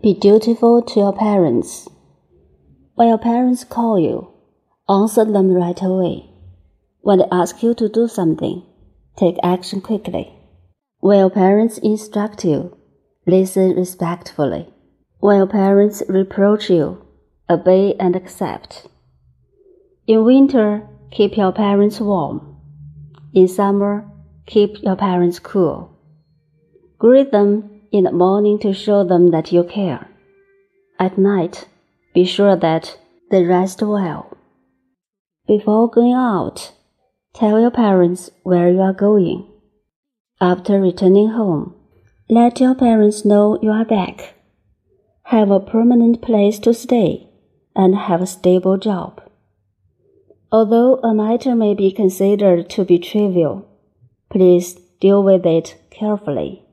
Be dutiful to your parents. When your parents call you, answer them right away. When they ask you to do something, take action quickly. When your parents instruct you, listen respectfully. When your parents reproach you, obey and accept. In winter, keep your parents warm. In summer, keep your parents cool. Greet them in the morning to show them that you care. At night, be sure that they rest well. Before going out, tell your parents where you are going. After returning home, let your parents know you are back. Have a permanent place to stay and have a stable job. Although a matter may be considered to be trivial, please deal with it carefully.